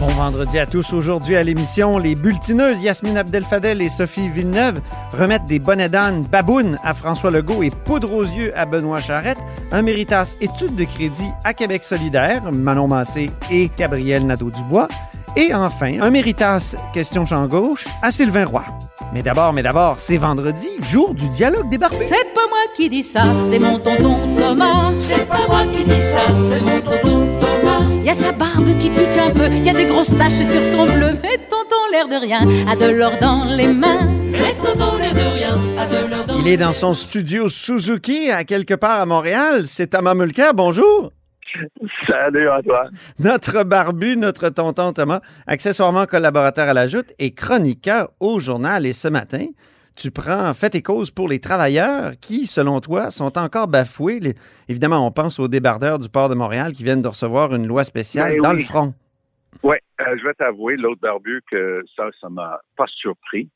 Bon vendredi à tous. Aujourd'hui à l'émission, les bulletineuses Yasmine Abdel-Fadel et Sophie Villeneuve remettent des bonnets d'âne babounes à François Legault et poudre aux yeux à Benoît Charette. Un méritas étude de crédit à Québec solidaire, Manon Massé et Gabriel Nadeau-Dubois. Et enfin, un méritas question champ gauche à Sylvain Roy. Mais d'abord, mais d'abord, c'est vendredi, jour du dialogue des barbus. C'est pas moi qui dis ça, c'est mon tonton Thomas. C'est pas moi qui dis ça, c'est mon tonton Thomas. Y a sa barbe qui pique un peu, y a des grosses taches sur son bleu. Mais tonton, l'air de rien, a de l'or dans les mains. Mais tonton, l'air de rien, a de l'or dans Il est dans son studio Suzuki à quelque part à Montréal. C'est Thomas Mulcair. Bonjour. Salut Antoine. Notre barbu, notre tonton Thomas, accessoirement collaborateur à la Joute et chroniqueur au journal. Et ce matin, tu prends fait et cause pour les travailleurs qui, selon toi, sont encore bafoués. Les- Évidemment, on pense aux débardeurs du port de Montréal qui viennent de recevoir une loi spéciale Ben dans oui. le front. Oui, je vais t'avouer, l'autre barbu, que ça, ça m'a pas surpris,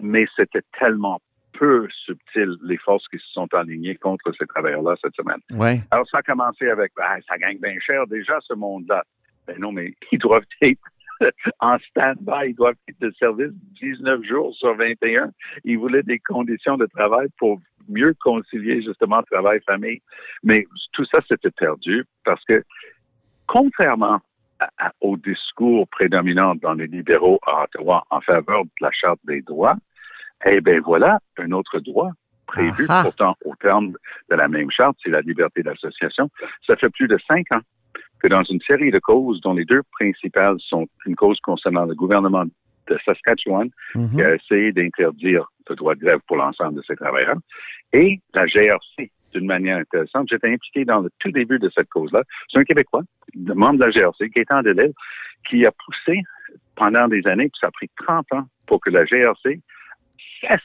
mais c'était tellement peu subtil, les forces qui se sont alignées contre ces travailleurs-là cette semaine. Ouais. Alors, ça a commencé avec, ben, ça gagne bien cher déjà, ce monde-là. Ben non, mais ils doivent être en stand-by, ils doivent être de service 19 jours sur 21. Ils voulaient des conditions de travail pour mieux concilier justement travail-famille. Mais tout ça, c'était perdu parce que, contrairement au discours prédominant dans les libéraux à Ottawa en faveur de la Charte des droits, eh bien voilà un autre droit prévu Ah ah. pourtant au terme de la même charte, c'est la liberté d'association. Ça fait plus de cinq ans que dans une série de causes dont les deux principales sont une cause concernant le gouvernement de Saskatchewan Mhm. qui a essayé d'interdire le droit de grève pour l'ensemble de ses travailleurs, et la GRC, d'une manière intéressante. J'étais impliqué dans le tout début de cette cause-là. C'est un Québécois, membre de la GRC, qui est en délai, qui a poussé pendant des années, puis ça a pris 30 ans pour que la GRC cesse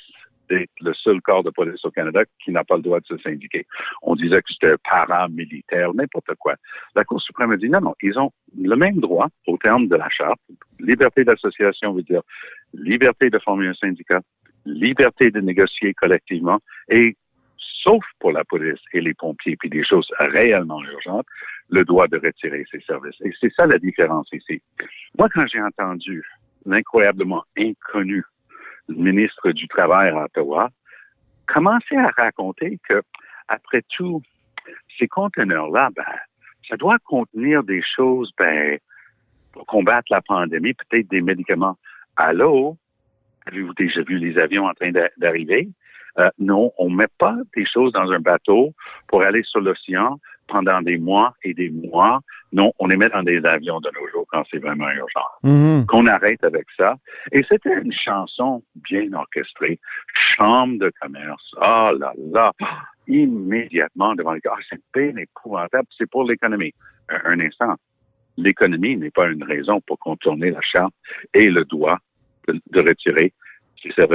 le seul corps de police au Canada qui n'a pas le droit de se syndiquer. On disait que c'était paramilitaire, n'importe quoi. La Cour suprême a dit non, non, ils ont le même droit au terme de la charte. Liberté d'association veut dire liberté de former un syndicat, liberté de négocier collectivement et sauf pour la police et les pompiers puis des choses réellement urgentes, le droit de retirer ses services. Et c'est ça la différence ici. Moi, quand j'ai entendu l'incroyablement inconnu ministre du Travail à Ottawa commencer à raconter que, après tout, ces conteneurs-là, ben, ça doit contenir des choses, ben, pour combattre la pandémie, peut-être des médicaments. Allô? Avez-vous déjà vu les avions en train d'a- d'arriver? Euh, non, on met pas des choses dans un bateau pour aller sur l'océan pendant des mois et des mois. Non, on les met dans des avions de nos jours quand c'est vraiment urgent. Mhm. Qu'on arrête avec ça. Et c'était une chanson bien orchestrée. Chambre de commerce. Ah là là. Immédiatement devant les gars. Ah, c'est bien épouvantable. C'est pour l'économie. Un, un instant. L'économie n'est pas une raison pour contourner la charte et le droit de, de retirer.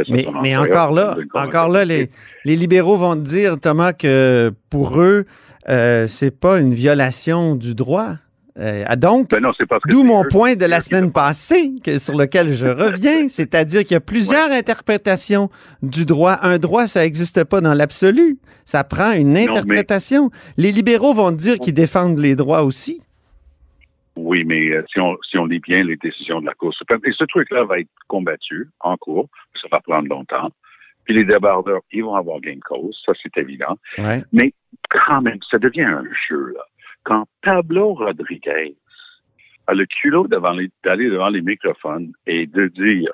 Mais, mais encore là, encore là, les libéraux vont te dire, Thomas, que pour eux, euh, c'est pas une violation du droit. Euh, donc, Ben d'où mon eux point de la semaine passée, que, sur lequel je reviens, c'est-à-dire qu'il y a plusieurs interprétations du droit. Un droit, ça n'existe pas dans l'absolu. Ça prend une mais- interprétation. Les libéraux vont dire qu'ils défendent les droits aussi. Oui, mais euh, si, on, si on lit bien les décisions de la Cour suprême, et ce truc-là va être combattu en cours, ça va prendre longtemps. Puis les débardeurs, ils vont avoir gain de cause, ça c'est évident. Ouais. Mais quand même, ça devient un jeu, là. Quand Pablo Rodriguez a le culot d'aller devant les microphones et de dire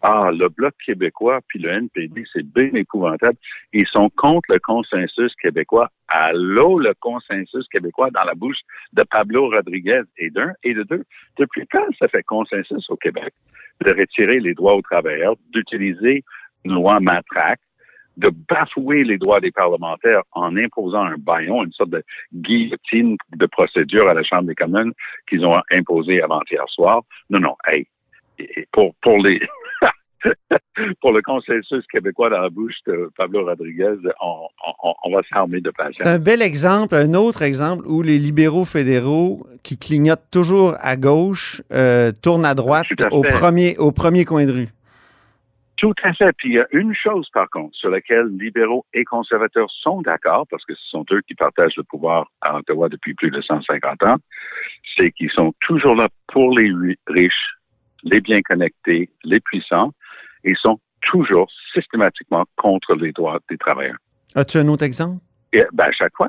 ah, le Bloc québécois puis le NPD, c'est bien épouvantable. Ils sont contre le consensus québécois. Allô, le consensus québécois dans la bouche de Pablo Rodriguez et d'un et de deux. Depuis quand ça fait consensus au Québec de retirer les droits aux travailleurs, d'utiliser une loi matraque, de bafouer les droits des parlementaires en imposant un baillon, une sorte de guillotine de procédure à la Chambre des communes qu'ils ont imposé avant-hier soir. Non, non, hey, pour, pour les pour le consensus québécois dans la bouche de Pablo Rodriguez, on, on, on va s'armer de patience. C'est un bel exemple, un autre exemple où les libéraux fédéraux qui clignotent toujours à gauche euh, tournent à droite à au premier, au premier coin de rue. Tout à fait. Puis il y a une chose, par contre, sur laquelle libéraux et conservateurs sont d'accord, parce que ce sont eux qui partagent le pouvoir à Ottawa depuis plus de 150 ans, c'est qu'ils sont toujours là pour les ri- riches, les bien connectés, les puissants, et ils sont toujours systématiquement contre les droits des travailleurs. As-tu un autre exemple? Et ben, à chaque fois,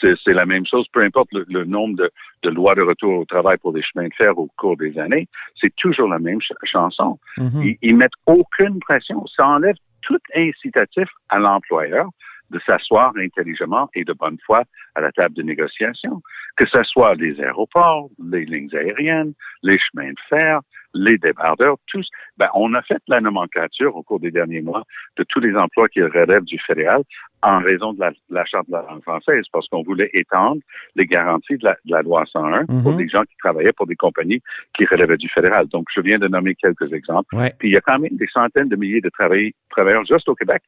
c'est la même chose, peu importe le, le nombre de, de lois de retour au travail pour les chemins de fer au cours des années, c'est toujours la même ch- chanson. Mhm. Ils, ils mettent aucune pression. Ça enlève tout incitatif à l'employeur de s'asseoir intelligemment et de bonne foi à la table de négociation. Que ce soit les aéroports, les lignes aériennes, les chemins de fer, les débardeurs, tous. Ben, on a fait la nomenclature au cours des derniers mois de tous les emplois qui relèvent du fédéral en raison de la, la charte de la langue française, parce qu'on voulait étendre les garanties de la, de la loi 101 pour Mhm. des gens qui travaillaient pour des compagnies qui relevaient du fédéral. Donc, je viens de nommer quelques exemples. Ouais. Puis il y a quand même des centaines de milliers de travail- travailleurs juste au Québec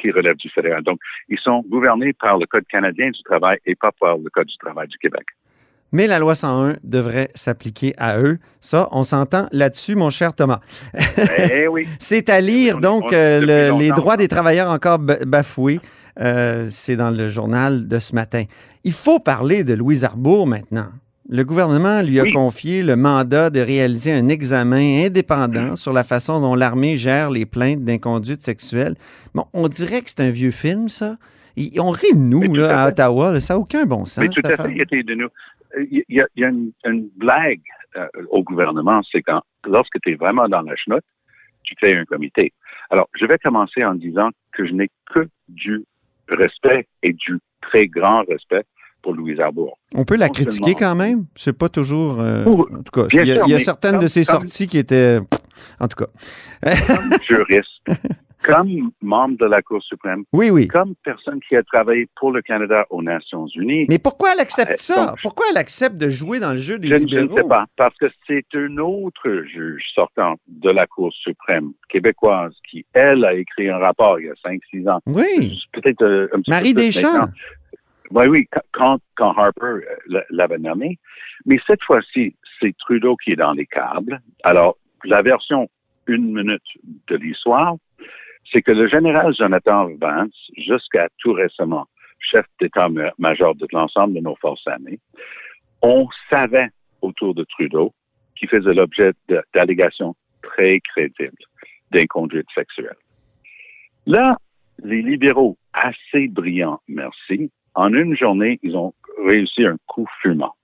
qui relèvent du fédéral. Donc, ils sont gouvernés par le Code canadien du travail et pas par le Code du travail du Québec. Mais la loi 101 devrait s'appliquer à eux. Ça, on s'entend là-dessus, mon cher Thomas. eh oui. C'est à lire, On- donc, on- euh, le- les droits des travailleurs encore ba- bafoués. Euh, C'est dans le journal de ce matin. Il faut parler de Louise Arbour maintenant. Le gouvernement lui a Oui. confié le mandat de réaliser un examen indépendant sur la façon dont l'armée gère les plaintes d'inconduite sexuelle. Bon, on dirait que c'est un vieux film, ça. On rit de nous, là, à. Ottawa. là. Ça n'a aucun bon sens. Mais tout à fait, il était de nous. Il y a, il y a une, une blague euh, au gouvernement, c'est quand lorsque tu es vraiment dans la chenoute, tu fais un comité. Alors, je vais commencer en disant que je n'ai que du respect et du très grand respect pour Louise Arbour. On peut la Non critiquer seulement- quand même? C'est pas toujours. euh, en tout cas, il y a, sûr, il y a mais certaines comme- de ses sorties qui étaient. En tout cas. Comme juriste, comme membre de la Cour suprême, Oui, oui. comme personne qui a travaillé pour le Canada aux Nations Unies, Mais pourquoi elle accepte Euh, ça? donc, Pourquoi elle accepte de jouer dans le jeu des Je, je ne sais pas, parce que c'est une autre juge sortant de la Cour suprême québécoise qui, elle, a écrit un rapport il y a 5-6 ans. Oui. Peut-être euh, un petit Marie peu Deschamps. Oui, oui, quand, quand Harper euh, l'a- l'avait nommé. Mais cette fois-ci, c'est Trudeau qui est dans les câbles. Alors, la version une minute de l'histoire, c'est que le général Jonathan Vance, jusqu'à tout récemment, chef d'état-major de l'ensemble de nos forces armées, on savait autour de Trudeau qu'il faisait l'objet d'allégations très crédibles d'inconduite sexuelle. Là, les libéraux, assez brillants, merci, en une journée, ils ont réussi un coup fumant.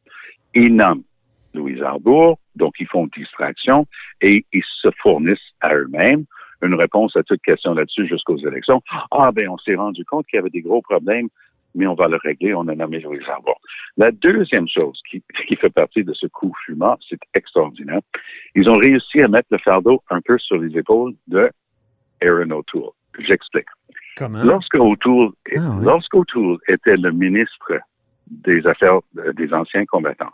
Ils nomment Louise Arbour, donc ils font distraction et ils se fournissent à eux-mêmes une réponse à toute question là-dessus jusqu'aux élections. Ah, ben, on s'est rendu compte qu'il y avait des gros problèmes, mais on va le régler, on a nommé Louise Arbour. La deuxième chose qui, qui fait partie de ce coup fumant, c'est extraordinaire. Ils ont réussi à mettre le fardeau un peu sur les épaules de Aaron O'Toole. J'explique. Comment? Lorsque O'Toole, Ah, oui. lorsque O'Toole était le ministre des Affaires euh, des anciens combattants,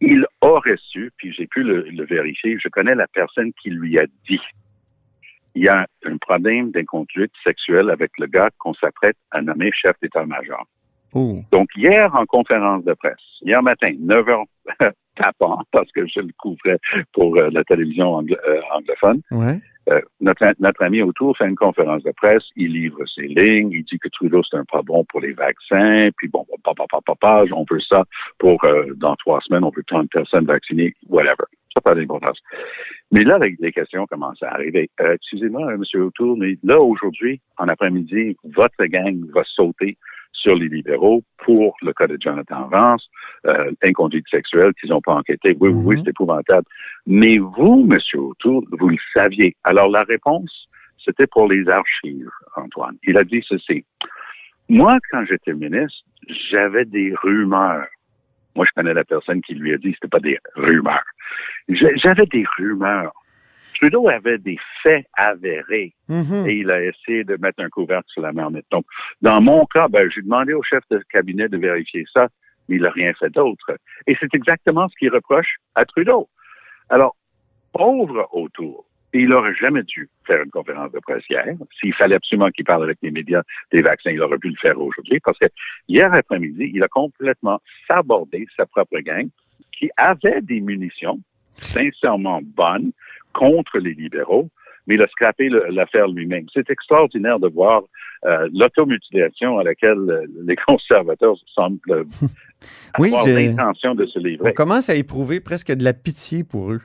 il aurait su, puis j'ai pu le, le vérifier, je connais la personne qui lui a dit il y a un problème d'inconduite sexuelle avec le gars qu'on s'apprête à nommer chef d'état-major. Oh. Donc, hier, en conférence de presse, hier matin, 9 heures tapant, parce que je le couvrais pour euh, la télévision anglo- euh, anglophone, Ouais. euh, notre, notre ami autour fait une conférence de presse, il livre ses lignes, il dit que Trudeau, c'est un pas bon pour les vaccins, puis bon, papa, papa, papa, on veut ça pour, euh, dans trois semaines, on veut 30 personnes vaccinées, whatever. Ça n'a pas d'importance. Mais là, les, questions commencent à arriver. Euh, excusez-moi, euh, M. O'Toole, mais là, aujourd'hui, en après-midi, votre gang va sauter sur les libéraux pour le cas de Jonathan Vance, euh, inconduite sexuelle qu'ils n'ont pas enquêté. Oui, oui, oui, Mhm. c'est épouvantable. Mais vous, Monsieur O'Toole, vous le saviez. Alors la réponse, c'était pour les archives, Antoine. Il a dit ceci. Moi, quand j'étais ministre, j'avais des rumeurs. Moi, je connais la personne qui lui a dit que c'était pas des rumeurs. J'avais des rumeurs. Trudeau avait des faits avérés Mhm. et il a essayé de mettre un couvercle sur la marmite. Donc, dans mon cas, ben, j'ai demandé au chef de cabinet de vérifier ça, mais il n'a rien fait d'autre. Et c'est exactement ce qu'il reproche à Trudeau. Alors, pauvre autour, il n'aurait jamais dû faire une conférence de presse hier. S'il fallait absolument qu'il parle avec les médias des vaccins, il aurait pu le faire aujourd'hui parce que hier après-midi, il a complètement sabordé sa propre gang qui avait des munitions sincèrement bonnes contre les libéraux, mais il a scrappé l'affaire lui-même. C'est extraordinaire de voir euh, l'automutilation à laquelle euh, les conservateurs semblent Oui, avoir l'intention de se On livrer. commence à éprouver presque de la pitié pour eux.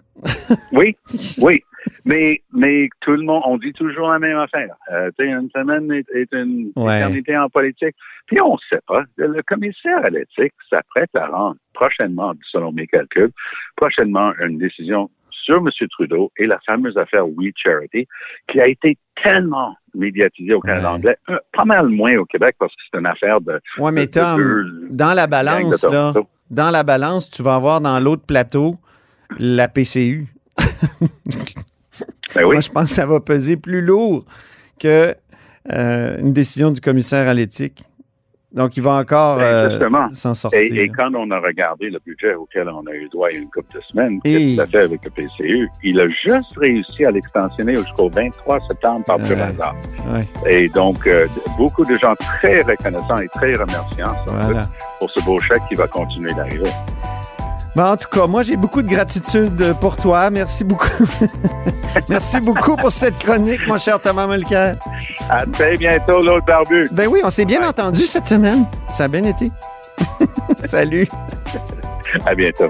Oui, oui. Mais, mais tout le monde, on dit toujours la même affaire. Euh, tu sais, une semaine est, est une Ouais. éternité en politique. Puis on ne sait pas. Le commissaire à l'éthique s'apprête à rendre prochainement, selon mes calculs, prochainement une décision sur M. Trudeau et la fameuse affaire We Charity, qui a été tellement médiatisée au Canada Ouais. anglais, euh, pas mal moins au Québec parce que c'est une affaire de, mais de- Tom, dans la balance, là, dans la balance, tu vas avoir dans l'autre plateau la PCU. Ben oui. Moi, je pense que ça va peser plus lourd que euh, décision du commissaire à l'éthique. Donc, il va encore Ben, euh, s'en sortir. Et, et quand on a regardé le budget auquel on a eu droit il y a une couple de semaines, Et- qu'est-ce qu'il a fait avec le PCU? Il a juste réussi à l'extensionner jusqu'au 23 septembre par pur Ouais. hasard. Ouais, Et donc, euh, beaucoup de gens très reconnaissants et très remerciants voilà. pour ce beau chèque qui va continuer d'arriver. Bon, en tout cas, moi, j'ai beaucoup de gratitude pour toi. Merci beaucoup. Merci beaucoup pour cette chronique, mon cher Thomas Mulcair. À très bientôt, l'autre barbu. Ben oui, on s'est bien Ouais. entendu cette semaine. Ça a bien été. Salut. À bientôt.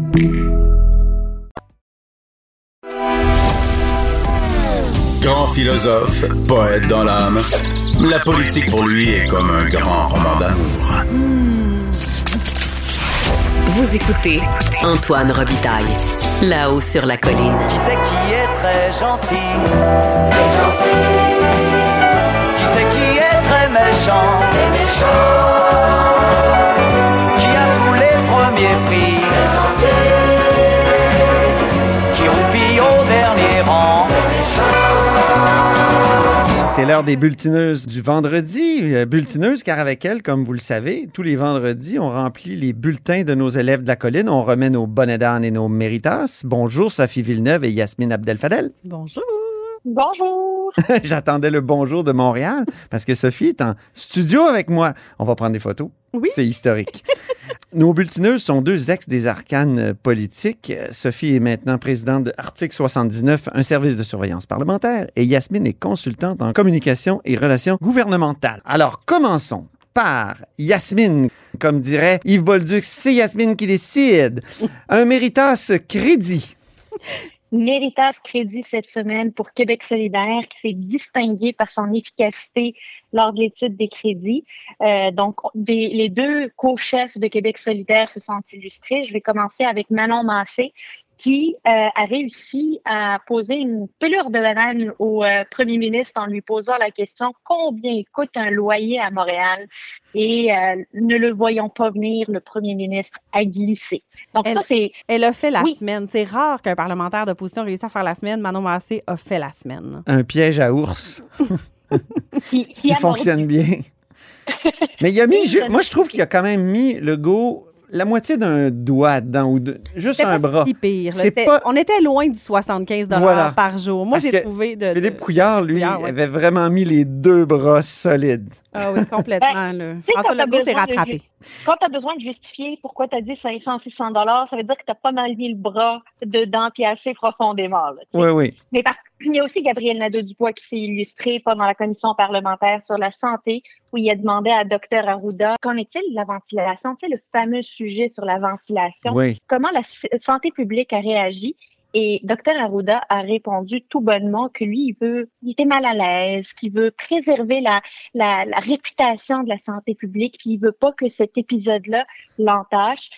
Grand philosophe, poète dans l'âme, la politique pour lui est comme un grand roman d'amour. Vous écoutez Antoine Robitaille, là-haut sur la colline. Qui c'est qui est très gentil Qui c'est qui est très méchant Qui C'est l'heure des bulletineuses du vendredi. Euh, Bulletineuses, car avec elles, comme vous le savez, tous les vendredis, on remplit les bulletins de nos élèves de la colline. On remet nos bonnets d'âne et nos méritas. Bonjour, Sophie Villeneuve et Yasmine Abdel-Fadel. Bonjour. Bonjour. J'attendais le bonjour de Montréal parce que Sophie est en studio avec moi. On va prendre des photos. Oui. C'est historique. Nos bulletineuses sont deux ex des arcanes euh, politiques. Sophie est maintenant présidente de Article 79, un service de surveillance parlementaire, et Yasmine est consultante en communication et relations gouvernementales. Alors, commençons par Yasmine. Comme dirait Yves Bolduc, c'est Yasmine qui décide. Un méritas crédit. Méritas Crédit cette semaine pour Québec solidaire qui s'est distingué par son efficacité lors de l'étude des crédits. Euh, donc, des- les deux co-chefs de Québec solidaire se sont illustrés. Je vais commencer avec Manon Massé qui euh, a réussi à poser une pelure de banane au euh, premier ministre en lui posant la question combien coûte un loyer à Montréal? Et euh, ne le voyant pas venir, le premier ministre a glissé. Donc Elle- ça, c'est Elle a fait la Oui. semaine. C'est rare qu'un parlementaire d'opposition réussisse à faire la semaine. Manon Massé a fait la semaine. Un piège à ours. qui, qui qui a fonctionne bien. Mais il a mis, moi je trouve qu'il a quand même mis le go la moitié d'un doigt dedans ou de- juste un pas bras. si pire. là. Pas- On était loin du 75 Voilà. par jour. Moi, j'ai trouvé de, de- Philippe Couillard, lui, Couillard, ouais. avait vraiment mis les deux bras solides. Ah oui, complètement. François Legault s'est besoin de rattrapé. Quand tu as besoin de justifier pourquoi tu as dit 500, 600 dollars, ça veut dire que tu as pas mal mis le bras dedans puis assez profondément. là. Oui, oui. Mais par- il y a aussi Gabriel Nadeau-Dubois qui s'est illustré pendant la commission parlementaire sur la santé, où il a demandé à Dr Arruda qu'en est-il de la ventilation, tu sais, le fameux sujet sur la ventilation, Oui. comment la santé publique a réagi? Et Dr Arruda a répondu tout bonnement que lui, il veut, il était mal à l'aise, qu'il veut préserver la, la, réputation de la santé publique, puis il veut pas que cet épisode-là l'entache.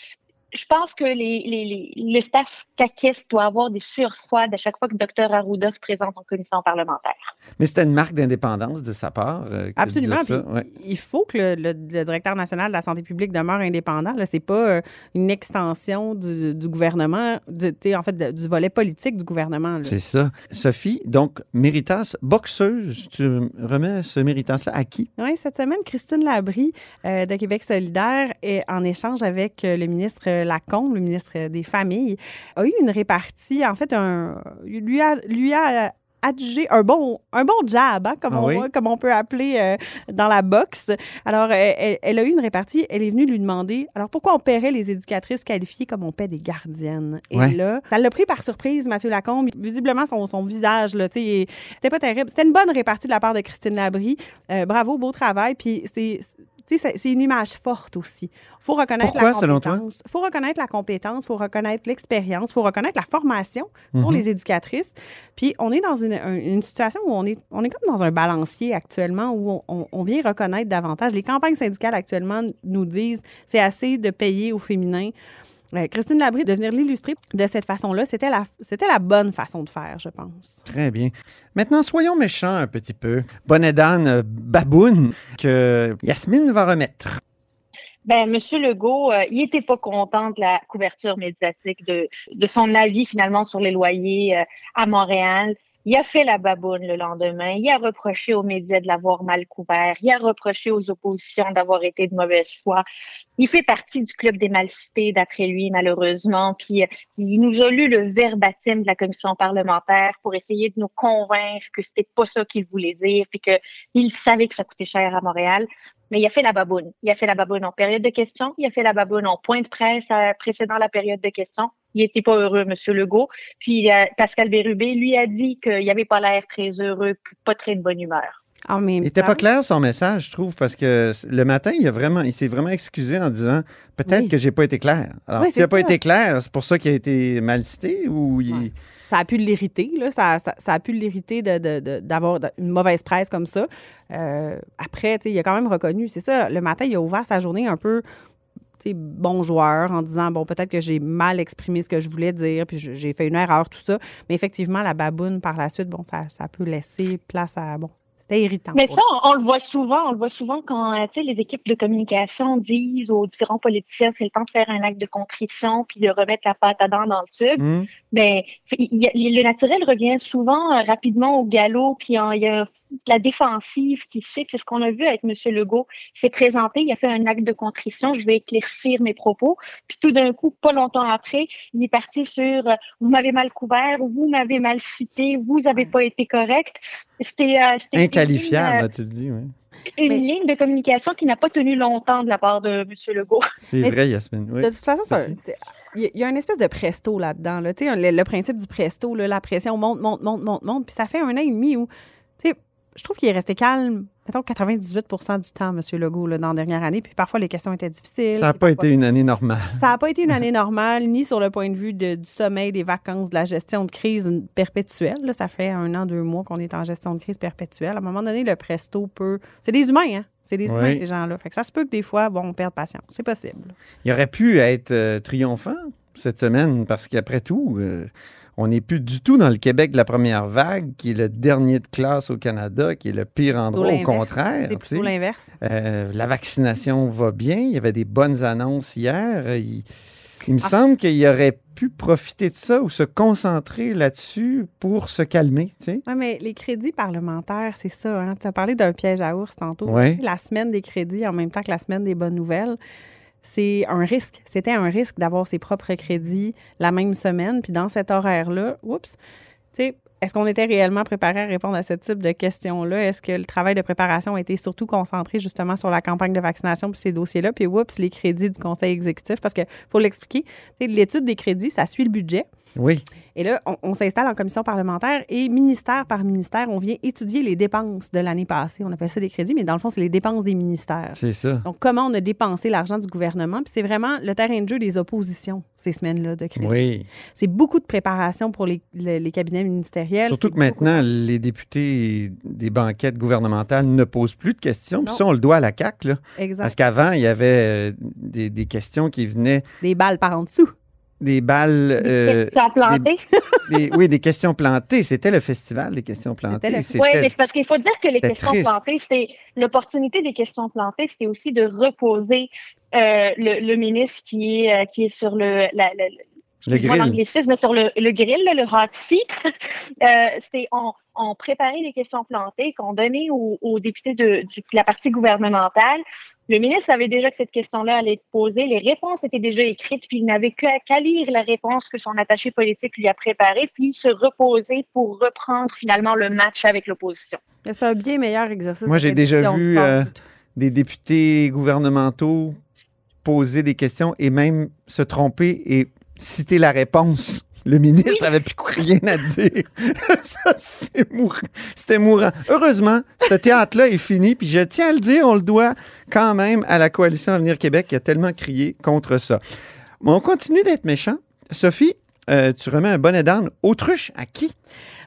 Je pense que les, les, les, le staff caquiste doit avoir des sueurs froides à chaque fois que Dr Arruda se présente en commission parlementaire. Mais c'était une marque d'indépendance de sa part. euh, Absolument. puis Ouais. Il faut que le, le- le directeur national de la santé publique demeure indépendant. Ce n'est pas euh, une extension du, du gouvernement, de- en fait, de- du volet politique du gouvernement. C'est ça. Sophie, donc, Méritas, boxeuse, tu remets ce Méritas-là à qui? Oui, cette semaine, Christine Labrie euh, de Québec solidaire, est en échange avec euh, le ministre Lacombe, le ministre des Familles, a eu une répartie, en fait, un, lui a, lui a adjugé un bon, un bon jab, hein, comme, Ah on, oui? comme on peut appeler euh, dans la boxe. Alors, euh, elle, elle a eu une répartie, elle est venue lui demander, alors pourquoi on paierait les éducatrices qualifiées comme on paie des gardiennes? Et Ouais. là, ça l'a pris par surprise, Mathieu Lacombe. Visiblement, son, son visage, là, tu sais, il- c'était pas terrible. C'était une bonne répartie de la part de Christine Labrie. Euh, bravo, beau travail. Puis c'est. C'est une image forte aussi. Il faut reconnaître Pourquoi, la selon toi? compétence. Il faut reconnaître la compétence, il faut reconnaître l'expérience, il faut reconnaître la formation pour Mhm. les éducatrices. Puis on est dans une, un- une situation où on est, on est comme dans un balancier actuellement où on, on- on vient reconnaître davantage. Les campagnes syndicales actuellement nous disent c'est assez de payer au féminin. Euh, Christine Labrie, de venir l'illustrer de cette façon-là, c'était la, c'était la bonne façon de faire, je pense. Très bien. Maintenant, soyons méchants un petit peu. Bonnet d'âne euh, baboune que Yasmine va remettre. Ben, Monsieur Legault, euh, il était pas content de la couverture médiatique de, de son avis finalement sur les loyers euh, à Montréal. Il a fait la baboune le lendemain. Il a reproché aux médias de l'avoir mal couvert. Il a reproché aux oppositions d'avoir été de mauvaise foi. Il fait partie du club des mal cités, d'après lui, malheureusement. Puis euh, il nous a lu le verbatim de la commission parlementaire pour essayer de nous convaincre que c'était pas ça qu'il voulait dire, puis qu'il savait que ça coûtait cher à Montréal. Mais il a fait la baboune. Il a fait la baboune en période de questions. Il a fait la baboune en point de presse euh, précédant la période de questions. Il était pas heureux, M. Legault. Puis euh, Pascal Bérubé lui a dit qu'il avait pas l'air très heureux, puis pas très de bonne humeur. En même Il n'était pas clair son message, je trouve, parce que le matin, il, a vraiment, il s'est vraiment excusé en disant peut-être Oui. que j'ai pas été clair. Alors, Oui, s'il n'a pas été clair, c'est pour ça qu'il a été mal cité ou il. Ouais. ça a pu l'irriter, là. Ça, ça, ça a pu l'irriter de- de- de- d'avoir de- une mauvaise presse comme ça. Euh, après, tu sais, il a quand même reconnu, c'est ça, le matin, il a ouvert sa journée un peu bon joueur en disant, bon, peut-être que j'ai mal exprimé ce que je voulais dire, puis j'ai fait une erreur, tout ça. Mais effectivement, la baboune, par la suite, bon, ça, ça peut laisser place à, bon, c'était irritant. Mais ça, on, on le voit souvent. On le voit souvent quand euh, les équipes de communication disent aux différents politiciens c'est le temps de faire un acte de contrition puis de remettre la pâte à dents dans le tube. Y a- le naturel revient souvent euh, rapidement au galop, puis il y a la défensive qui sait, c'est ce qu'on a vu avec M. Legault. Il s'est présenté, il a fait un acte de contrition, je vais éclaircir mes propos. Puis tout d'un coup, pas longtemps après, il est parti sur euh, vous m'avez mal couvert, vous m'avez mal cité, vous n'avez pas été correct. C'était euh, Inqualifiable, ligne, as-tu dit, oui. une Mais- ligne de communication qui n'a pas tenu longtemps de la part de M. Legault. C'est vrai, Yasmine. Oui. De toute façon, il y a- une espèce de presto là-dedans. Là. Tu Le, le principe du presto, là, la pression monte, monte, monte, monte, monte. Puis ça fait un an et demi où, tu sais, je trouve qu'il est resté calme, mettons 98% du temps, M. Legault, là, dans la dernière année. Puis parfois, les questions étaient difficiles. Ça n'a pas été une année normale. Ça n'a pas été une année normale, ni sur le point de vue de- du sommeil, des vacances, de la gestion de crise perpétuelle. Là, ça fait un an, deux mois qu'on est en gestion de crise perpétuelle. À un moment donné, le presto peut. C'est des humains, hein? C'est des humains, Oui. ces gens-là. Fait que ça se peut que des fois, bon, on perde patience. C'est possible. Il aurait pu être euh, triomphant cette semaine parce qu'après tout, euh, on n'est plus du tout dans le Québec de la première vague, qui est le dernier de classe au Canada, qui est le pire endroit, au contraire. C'est plutôt l'inverse. Euh, la vaccination va bien. Il y avait des bonnes annonces hier. Il, il me Ah. semble qu'il aurait pu profiter de ça ou se concentrer là-dessus pour se calmer. Tu sais. Oui, mais les crédits parlementaires, c'est ça. Hein? Tu as parlé d'un piège à ours tantôt. Ouais. La semaine des crédits en même temps que la semaine des bonnes nouvelles. C'est un risque. C'était un risque d'avoir ses propres crédits la même semaine. Puis dans cet horaire-là, oups, tu sais, est-ce qu'on était réellement préparé à répondre à ce type de questions-là? Est-ce que le travail de préparation a été surtout concentré justement sur la campagne de vaccination pour ces dossiers-là? Puis, oups, les crédits du conseil exécutif, parce que faut l'expliquer, l'étude des crédits, ça suit le budget. Oui. Et là, on, on s'installe en commission parlementaire et ministère par ministère, on vient étudier les dépenses de l'année passée. On appelle ça des crédits, mais dans le fond, c'est les dépenses des ministères. C'est ça. Donc, comment on a dépensé l'argent du gouvernement? Puis c'est vraiment le terrain de jeu des oppositions, ces semaines-là de crédit. Oui. C'est beaucoup de préparation pour les, les- les cabinets ministériels. Surtout que maintenant, les députés des banquettes gouvernementales ne posent plus de questions. Puis ça, on le doit à la CAQ. Là. Exact. Parce qu'avant, il y avait euh, des, des questions qui venaient Des balles par en dessous. Des balles. euh, questions plantées. des- oui, des questions plantées. C'était le festival des questions plantées. le- Oui, mais c'est parce qu'il faut dire que les questions triste. plantées, c'est l'opportunité des questions plantées, c'était aussi de reposer euh, le, le ministre qui est, euh, qui est sur le, la, la- Le grill. l'anglicisme, sur le, le grill, le hot seat. Euh, c'est on, on préparait les questions plantées qu'on donnait aux, aux députés de, du- la partie gouvernementale. Le ministre savait déjà que cette question-là allait être posée. Les réponses étaient déjà écrites, puis il n'avait qu'à qu'à lire la réponse que son attaché politique lui a préparée, puis se reposer pour reprendre finalement le match avec l'opposition. C'est un bien meilleur exercice. Moi, j'ai déjà vu euh, des députés gouvernementaux poser des questions et même se tromper et citer la réponse. Le ministre avait plus rien à dire. Ça, c'est mourant. C'était mourant. Heureusement, ce théâtre-là est fini. Puis je tiens à le dire, on le doit quand même à la coalition Avenir Québec qui a tellement crié contre ça. Mais on continue d'être méchant. Sophie, euh, tu remets un bonnet d'âne. Autruche à qui?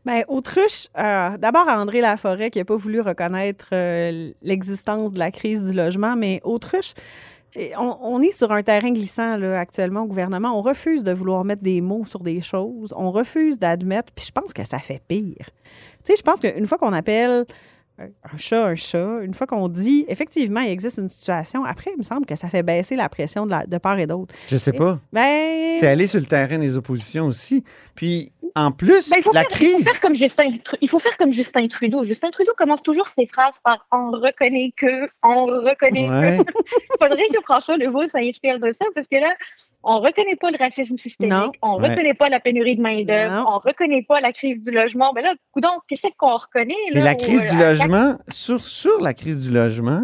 Ben, autruche, euh, d'abord à André Laforêt qui n'a pas voulu reconnaître euh, l'existence de la crise du logement, mais autruche, on, on est sur un terrain glissant là, actuellement au gouvernement. On refuse de vouloir mettre des mots sur des choses. On refuse d'admettre, puis je pense que ça fait pire. Tu sais, je pense qu'une fois qu'on appelle un chat un chat, une fois qu'on dit effectivement il existe une situation, après, il me semble que ça fait baisser la pression de, la- de part et d'autre. Je sais pas. Ben, C'est aller sur le terrain des oppositions aussi. Puis, en plus, Ben, il, faut la faire, il faut crise. faire comme Justin, Tru- il faut faire comme Justin Trudeau. Justin Trudeau commence toujours ses phrases par on reconnaît que, on reconnaît Ouais. que. Il faudrait que François Legault s'inspire de ça parce que là, on reconnaît pas le racisme systémique, Non. on Ouais. reconnaît pas la pénurie de main-d'œuvre, on reconnaît pas la crise du logement. Ben là, donc, qu'est-ce qu'on reconnaît? Là, Mais la au- crise du à- logement, sur, sur la crise du logement,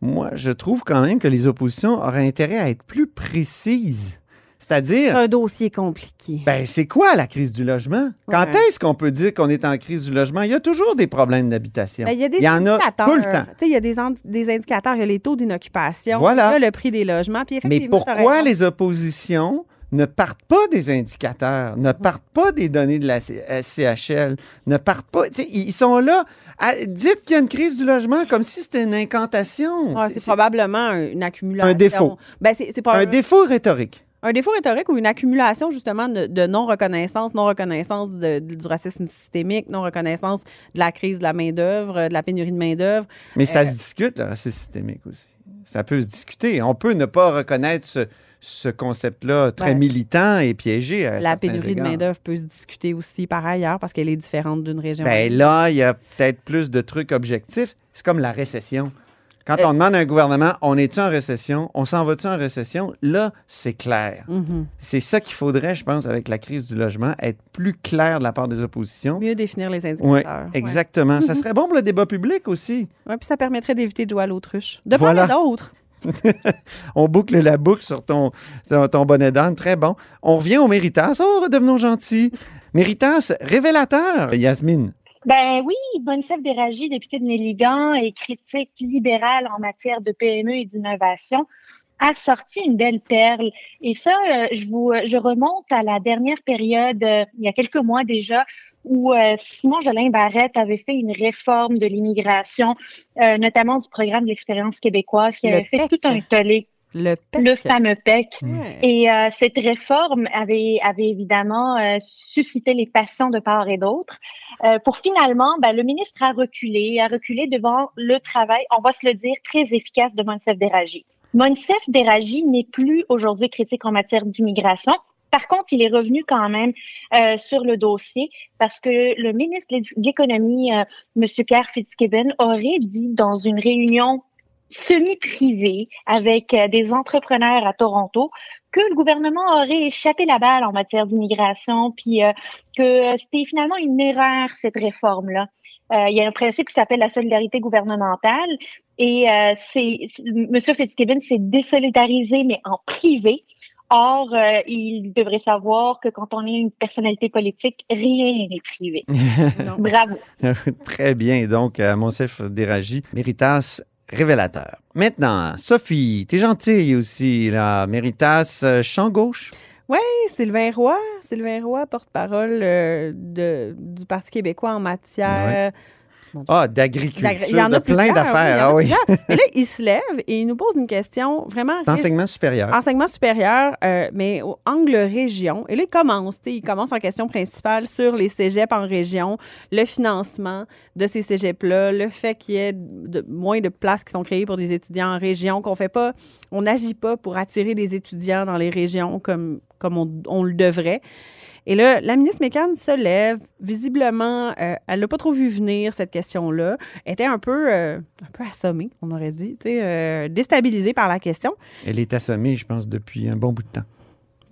moi, je trouve quand même que les oppositions auraient intérêt à être plus précises. C'est C'est-à-dire, un dossier compliqué. ben, c'est quoi la crise du logement? Quand est-ce qu'on peut dire qu'on est en crise du logement? Il y a toujours des problèmes d'habitation. Ben, il y a des Il y en a indicateurs. tout le temps. Il y a des, des indicateurs. Il y a les taux d'inoccupation. Voilà. Il y a le prix des logements. Puis Mais pourquoi les oppositions ne partent pas des indicateurs, ne partent pas des données de la C- euh, CHL, ne partent pas. Ils sont là. à- dites qu'il y a une crise du logement comme si c'était une incantation. Ah, C'est- probablement un- une accumulation. Un défaut. Ben, c'est c'est pas un défaut rhétorique. Un défaut rhétorique ou une accumulation justement de, de non-reconnaissance, non-reconnaissance du racisme systémique, non-reconnaissance de la crise de la main-d'œuvre, de la pénurie de main-d'œuvre. Mais ça Euh, se discute, le racisme systémique aussi. Ça peut se discuter. On peut ne pas reconnaître ce, ce concept-là très Ouais. militant et piégé. à La pénurie de main-d'œuvre peut se discuter aussi par ailleurs parce qu'elle est différente d'une région. à Ben l'autre. là, il y a peut-être plus de trucs objectifs. C'est comme la récession. Quand Euh, on demande à un gouvernement, on est-tu en récession? On s'en va-tu en récession? Là, c'est clair. Mhm. C'est ça qu'il faudrait, je pense, avec la crise du logement, être plus clair de la part des oppositions. Mieux définir les Oui, indicateurs. Ouais. exactement. Ça serait bon pour le débat public aussi. Ouais, puis ça permettrait d'éviter de jouer à l'autruche. De Voilà. part et d'autre. On boucle la boucle sur ton, ton, ton bonnet d'âne. Très bon. On revient au Méritas. Oh, redevenons gentils. Méritas, révélateur, Yasmine. Ben oui, Bonne-Sèvre Déragi, député de Néligan et critique libérale en matière de PME et d'innovation, a sorti une belle perle. Et ça, euh, je vous, je remonte à la dernière période, euh, il y a quelques mois déjà, où euh, Simon Jolin Barrette avait fait une réforme de l'immigration, euh, notamment du programme de l'expérience québécoise, qui Le avait fait tout un tollé, Le PEC. le fameux PEC. Et euh, cette réforme avait, avait évidemment euh, suscité les passions de part et d'autre. Euh, pour finalement, ben, le ministre a reculé, a reculé devant le travail, on va se le dire, très efficace de Monsef Déragi. Monsef Déragi n'est plus aujourd'hui critique en matière d'immigration. Par contre, il est revenu quand même euh, sur le dossier parce que le ministre de l'Économie, euh, M. Pierre Fitzgibbon, aurait dit dans une réunion semi-privé avec euh, des entrepreneurs à Toronto que le gouvernement aurait échappé la balle en matière d'immigration, puis euh, que c'était finalement une erreur cette réforme-là. Euh, il y a un principe qui s'appelle la solidarité gouvernementale et euh, c'est M. Fitzgibbon s'est désolidarisé mais en privé. Or, euh, il devrait savoir que quand on est une personnalité politique, rien n'est privé. Bravo. Très bien. Donc, euh, Monsef Déragi, Méritas révélateur. Maintenant, Sophie, t'es gentille aussi, là. Méritas euh, champ gauche? Oui, Sylvain Roy. Sylvain Roy, porte-parole euh, de- du Parti québécois en matière. Ah, d'agriculture, d'agri- Il y en a plein d'affaires. Ah oui. Mais là, il se lève et il nous pose une question vraiment. Enseignement supérieur. Enseignement supérieur, euh, mais au angle région. Et là, il commence, tu sais, il commence en question principale sur les cégeps en région, le financement de ces cégeps-là, le fait qu'il y ait de, moins de places qui sont créées pour des étudiants en région, qu'on fait pas, on n'agit pas pour attirer des étudiants dans les régions comme, comme on, on le devrait. Et là, la ministre Mécan se lève. Visiblement, euh, elle n'a pas trop vu venir cette question-là. Elle était un peu, euh, un peu assommée, on aurait dit, euh, déstabilisée par la question. Elle est assommée, je pense, depuis un bon bout de temps,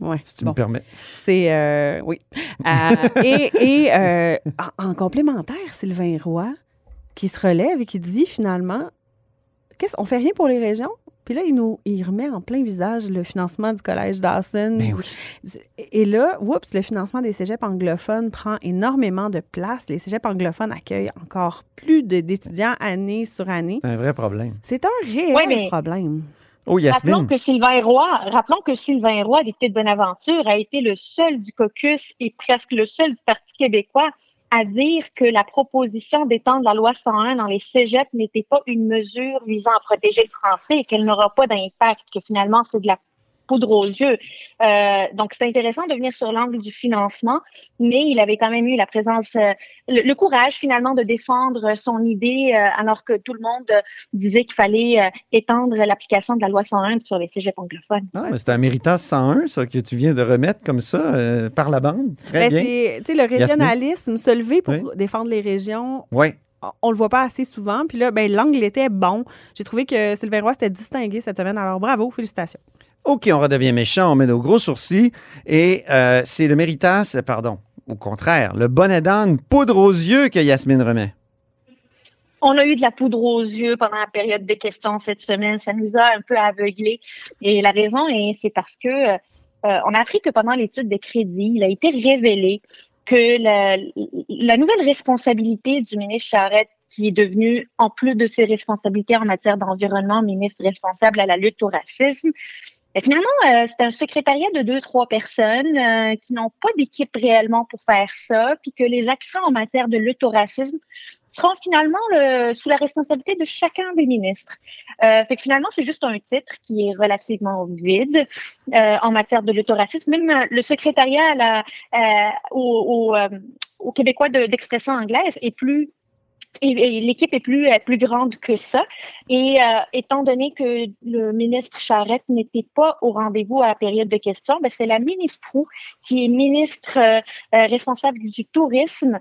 Ouais, si tu bon. me permets. C'est euh, oui. Et et en, en complémentaire, Sylvain Roy qui se relève et qui dit finalement, qu'est-ce on fait rien pour les régions? Puis là, il nous il remet en plein visage le financement du collège Dawson. Ben oui. Et là, oups, le financement des cégeps anglophones prend énormément de place. Les cégeps anglophones accueillent encore plus d'étudiants année sur année. C'est un vrai problème. C'est un réel Ouais, mais- problème. Oh, Rappelons que Sylvain Roy, rappelons que Sylvain Roy, député de Bonaventure, a été le seul du caucus et presque le seul du Parti québécois à dire que la proposition d'étendre la loi 101 dans les cégeps n'était pas une mesure visant à protéger le français et qu'elle n'aura pas d'impact, que finalement c'est de la poudre aux yeux. Euh, donc, c'est intéressant de venir sur l'angle du financement, mais il avait quand même eu la présence, euh, le, le courage finalement de défendre son idée euh, alors que tout le monde disait qu'il fallait euh, étendre l'application de la loi 101 sur les cégeps anglophones. Ah, mais c'est un Méritas 101, ça, que tu viens de remettre comme ça euh, par la bande. Très Ben, bien. c'est- tu sais, le régionalisme, se lever pour Oui. défendre les régions, Oui. on le voit pas assez souvent. Puis là, ben, l'angle était bon. J'ai trouvé que Sylvain Roy s'était distingué cette semaine. Alors bravo, félicitations. OK, on redevient méchant, on met nos gros sourcils. Et euh, c'est le Méritas, pardon, au contraire, le bonnet d'âne poudre aux yeux que Yasmine remet. On a eu de la poudre aux yeux pendant la période de questions cette semaine. Ça nous a un peu aveuglés. Et la raison, est, c'est parce que euh, on a appris que pendant l'étude des crédits, il a été révélé que la, la nouvelle responsabilité du ministre Charette, qui est devenu, en plus de ses responsabilités en matière d'environnement, ministre responsable à la lutte au racisme, et finalement, euh, c'est un secrétariat de deux, trois personnes euh, qui n'ont pas d'équipe réellement pour faire ça, puis que les actions en matière de lutte au racisme seront finalement le- sous la responsabilité de chacun des ministres. Euh, fait que finalement, c'est juste un titre qui est relativement vide euh, en matière de lutte au racisme. Même euh, le secrétariat à la, euh, au, au, euh, au Québécois de- d'expression anglaise est plus l'équipe est plus, plus grande que ça. Et euh, étant donné que le ministre Charette n'était pas au rendez-vous à la période de questions, ben, c'est la ministre Proux, qui est ministre euh, euh, responsable du tourisme,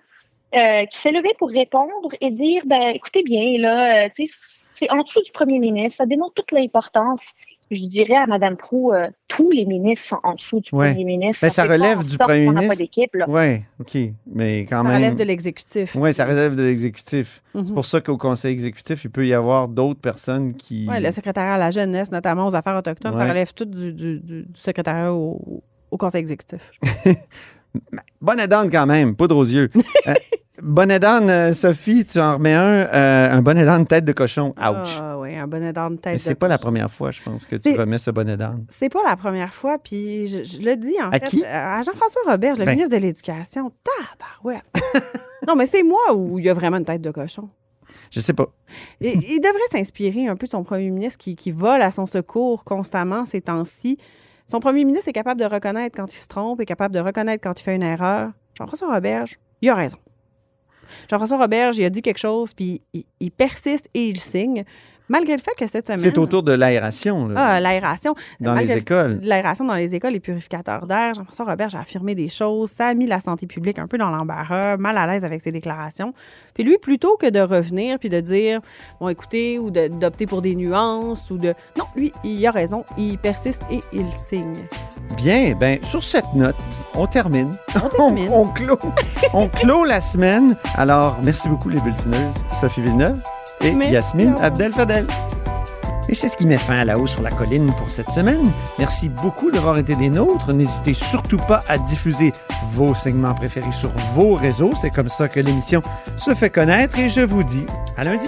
qui s'est levée pour répondre et dire, ben, écoutez bien, là, c'est en dessous du premier ministre, ça démontre toute l'importance. Je dirais à Mme Proux, euh, tous les ministres sont en dessous du Ouais. premier ministre. Ben, ça relève du premier ministre. pas d'équipe, là. Oui, OK. Mais quand Ça même. relève de l'exécutif. Oui, ça relève de l'exécutif. C'est pour ça qu'au conseil exécutif, il peut y avoir d'autres personnes qui. Ouais, le secrétariat à la jeunesse, notamment aux affaires autochtones, ça relève tout du, du- du- du secrétariat au, au conseil exécutif. Bonnet d'âne quand même, poudre aux yeux. Euh, bonnet d'âne, euh, Sophie, tu en remets un, euh, un bonnet d'âne tête de cochon. Ouch. Ah oui, un bonnet d'âne tête Mais c'est de pas la cochon. première fois, je pense, que tu C'est- remets ce bonnet d'âne. C'est pas la première fois, puis je, je le dis en À fait qui? à Jean-François Roberge, le Ben. ministre de l'Éducation. Tabarouette! non, mais c'est moi où il y a vraiment une tête de cochon. Je sais pas. Il devrait s'inspirer un peu de son premier ministre qui, qui vole à son secours constamment ces temps-ci. Son premier ministre est capable de reconnaître quand il se trompe, est capable de reconnaître quand il fait une erreur. Jean-François Roberge, il a raison. Jean-François Roberge, il a dit quelque chose, puis il, il persiste et il signe. Malgré le fait que cette semaine. C'est autour de l'aération. Ah, l'aération. Dans Malgré les le- écoles. L'aération dans les écoles, les purificateurs d'air. Jean-François Robert a affirmé des choses. Ça a mis la santé publique un peu dans l'embarras, mal à l'aise avec ses déclarations. Puis lui, plutôt que de revenir puis de dire, bon, écoutez, ou de- d'opter pour des nuances, ou de. Non, lui, il a raison. Il persiste et il signe. Bien, ben sur cette note, on termine. On, termine. on clôt, on clôt la semaine. Alors, merci beaucoup les bulletineuses, Sophie Villeneuve et. Yasmine Abdel-Fadel. Et c'est ce qui met fin à la hausse sur la colline pour cette semaine. Merci beaucoup d'avoir été des nôtres. N'hésitez surtout pas à diffuser vos segments préférés sur vos réseaux. C'est comme ça que l'émission se fait connaître et je vous dis à lundi.